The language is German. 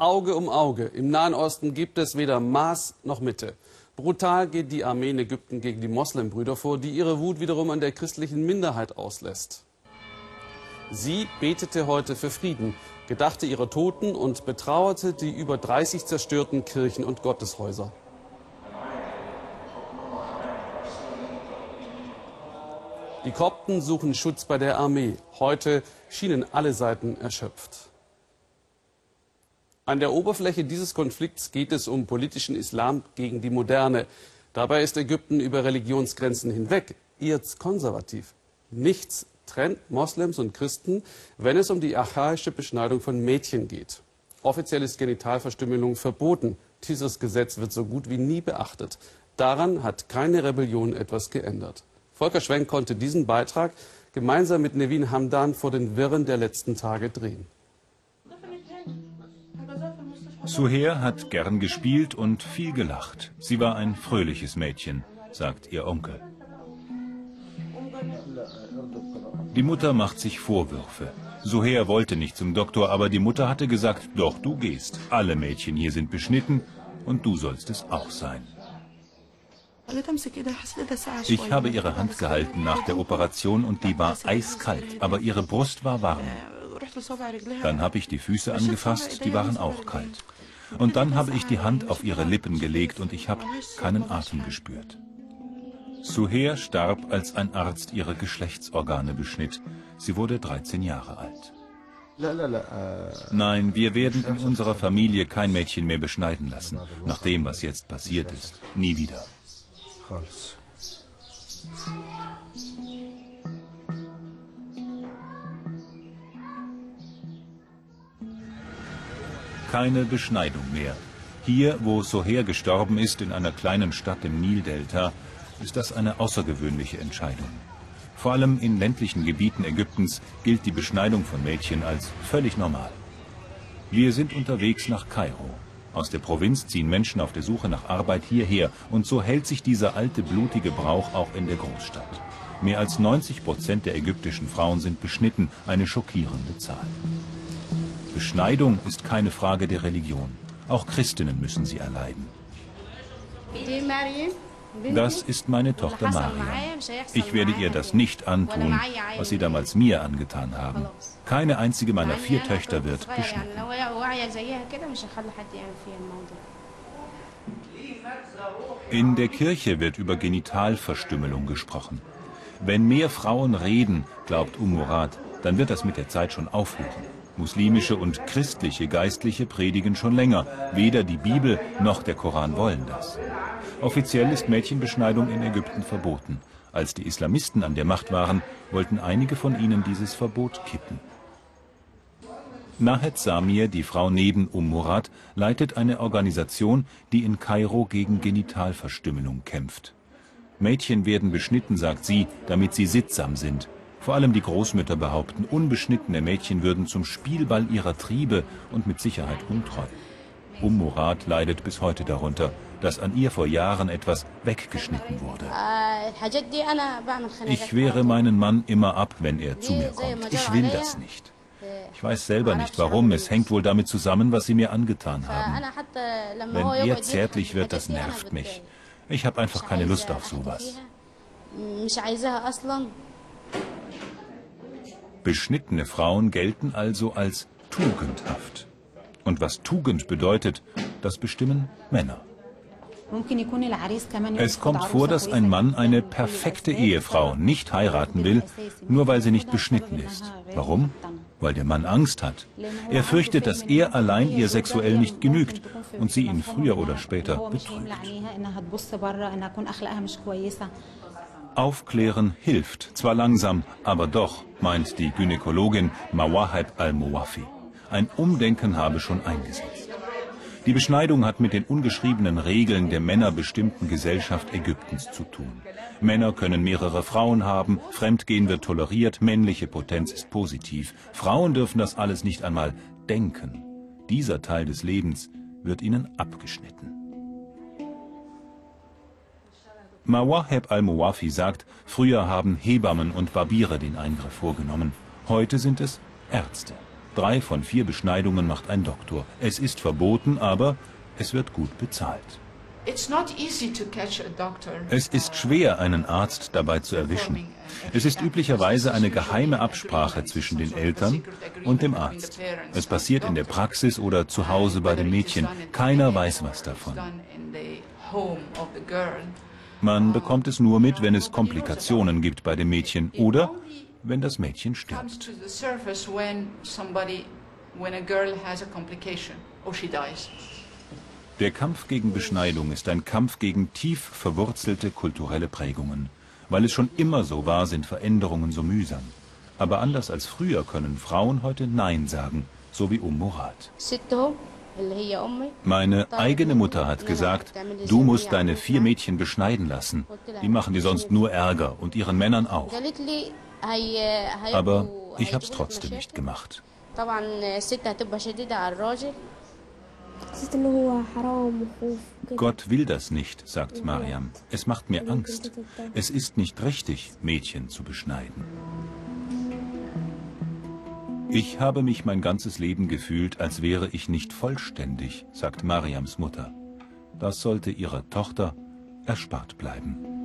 Auge um Auge. Im Nahen Osten gibt es weder Maß noch Mitte. Brutal geht die Armee in Ägypten gegen die Moslembrüder vor, die ihre Wut wiederum an der christlichen Minderheit auslässt. Sie betete heute für Frieden, gedachte ihrer Toten und betrauerte die über 30 zerstörten Kirchen und Gotteshäuser. Die Kopten suchen Schutz bei der Armee. Heute schienen alle Seiten erschöpft. An der Oberfläche dieses Konflikts geht es um politischen Islam gegen die Moderne. Dabei ist Ägypten über Religionsgrenzen hinweg eher konservativ. Nichts trennt Moslems und Christen, wenn es um die archaische Beschneidung von Mädchen geht. Offiziell ist Genitalverstümmelung verboten. Dieses Gesetz wird so gut wie nie beachtet. Daran hat keine Rebellion etwas geändert. Volker Schwenk konnte diesen Beitrag gemeinsam mit Nevin Hamdan vor den Wirren der letzten Tage drehen. Suher hat gern gespielt und viel gelacht. Sie war ein fröhliches Mädchen, sagt ihr Onkel. Die Mutter macht sich Vorwürfe. Suher wollte nicht zum Doktor, aber die Mutter hatte gesagt, doch, du gehst. Alle Mädchen hier sind beschnitten und du sollst es auch sein. Ich habe ihre Hand gehalten nach der Operation und die war eiskalt, aber ihre Brust war warm. Dann habe ich die Füße angefasst, die waren auch kalt. Und dann habe ich die Hand auf ihre Lippen gelegt und ich habe keinen Atem gespürt. Suher starb, als ein Arzt ihre Geschlechtsorgane beschnitt. Sie wurde 13 Jahre alt. Nein, wir werden in unserer Familie kein Mädchen mehr beschneiden lassen, nach dem, was jetzt passiert ist. Nie wieder. Keine Beschneidung mehr. Hier, wo Soher gestorben ist, in einer kleinen Stadt im Nildelta, ist das eine außergewöhnliche Entscheidung. Vor allem in ländlichen Gebieten Ägyptens gilt die Beschneidung von Mädchen als völlig normal. Wir sind unterwegs nach Kairo. Aus der Provinz ziehen Menschen auf der Suche nach Arbeit hierher und so hält sich dieser alte blutige Brauch auch in der Großstadt. Mehr als 90 Prozent der ägyptischen Frauen sind beschnitten, eine schockierende Zahl. Beschneidung ist keine Frage der Religion. Auch Christinnen müssen sie erleiden. Das ist meine Tochter Mariam. Ich werde ihr das nicht antun, was sie damals mir angetan haben. Keine einzige meiner vier Töchter wird beschnitten. In der Kirche wird über Genitalverstümmelung gesprochen. Wenn mehr Frauen reden, glaubt Umurad, dann wird das mit der Zeit schon aufhören. Muslimische und christliche Geistliche predigen schon länger. Weder die Bibel noch der Koran wollen das. Offiziell ist Mädchenbeschneidung in Ägypten verboten. Als die Islamisten an der Macht waren, wollten einige von ihnen dieses Verbot kippen. Nahed Samir, die Frau neben Um Murad, leitet eine Organisation, die in Kairo gegen Genitalverstümmelung kämpft. Mädchen werden beschnitten, sagt sie, damit sie sittsam sind. Vor allem die Großmütter behaupten, unbeschnittene Mädchen würden zum Spielball ihrer Triebe und mit Sicherheit untreu. Um Murad leidet bis heute darunter, dass an ihr vor Jahren etwas weggeschnitten wurde. Ich wehre meinen Mann immer ab, wenn er zu mir kommt. Ich will das nicht. Ich weiß selber nicht warum, es hängt wohl damit zusammen, was sie mir angetan haben. Wenn er zärtlich wird, das nervt mich. Ich habe einfach keine Lust auf sowas. Beschnittene Frauen gelten also als tugendhaft. Und was Tugend bedeutet, das bestimmen Männer. Es kommt vor, dass ein Mann eine perfekte Ehefrau nicht heiraten will, nur weil sie nicht beschnitten ist. Warum? Weil der Mann Angst hat. Er fürchtet, dass er allein ihr sexuell nicht genügt und sie ihn früher oder später betrügt. Aufklären hilft, zwar langsam, aber doch, meint die Gynäkologin Mawahib al-Muwafi. Ein Umdenken habe schon eingesetzt. Die Beschneidung hat mit den ungeschriebenen Regeln der männerbestimmten Gesellschaft Ägyptens zu tun. Männer können mehrere Frauen haben, Fremdgehen wird toleriert, männliche Potenz ist positiv. Frauen dürfen das alles nicht einmal denken. Dieser Teil des Lebens wird ihnen abgeschnitten. Mawaheb al-Muwafi sagt, früher haben Hebammen und Barbiere den Eingriff vorgenommen. Heute sind es Ärzte. Drei von vier Beschneidungen macht ein Doktor. Es ist verboten, aber es wird gut bezahlt. Es ist schwer, einen Arzt dabei zu erwischen. Es ist üblicherweise eine geheime Absprache zwischen den Eltern und dem Arzt. Es passiert in der Praxis oder zu Hause bei dem Mädchen. Keiner weiß was davon. Man bekommt es nur mit, wenn es Komplikationen gibt bei dem Mädchen oder wenn das Mädchen stirbt. Der Kampf gegen Beschneidung ist ein Kampf gegen tief verwurzelte kulturelle Prägungen. Weil es schon immer so war, sind Veränderungen so mühsam. Aber anders als früher können Frauen heute Nein sagen, so wie Um Murat. Meine eigene Mutter hat gesagt, du musst deine vier Mädchen beschneiden lassen. Die machen dir sonst nur Ärger und ihren Männern auch. Aber ich hab's trotzdem nicht gemacht. Gott will das nicht, sagt Mariam. Es macht mir Angst. Es ist nicht richtig, Mädchen zu beschneiden. Ich habe mich mein ganzes Leben gefühlt, als wäre ich nicht vollständig, sagt Mariams Mutter. Das sollte ihrer Tochter erspart bleiben.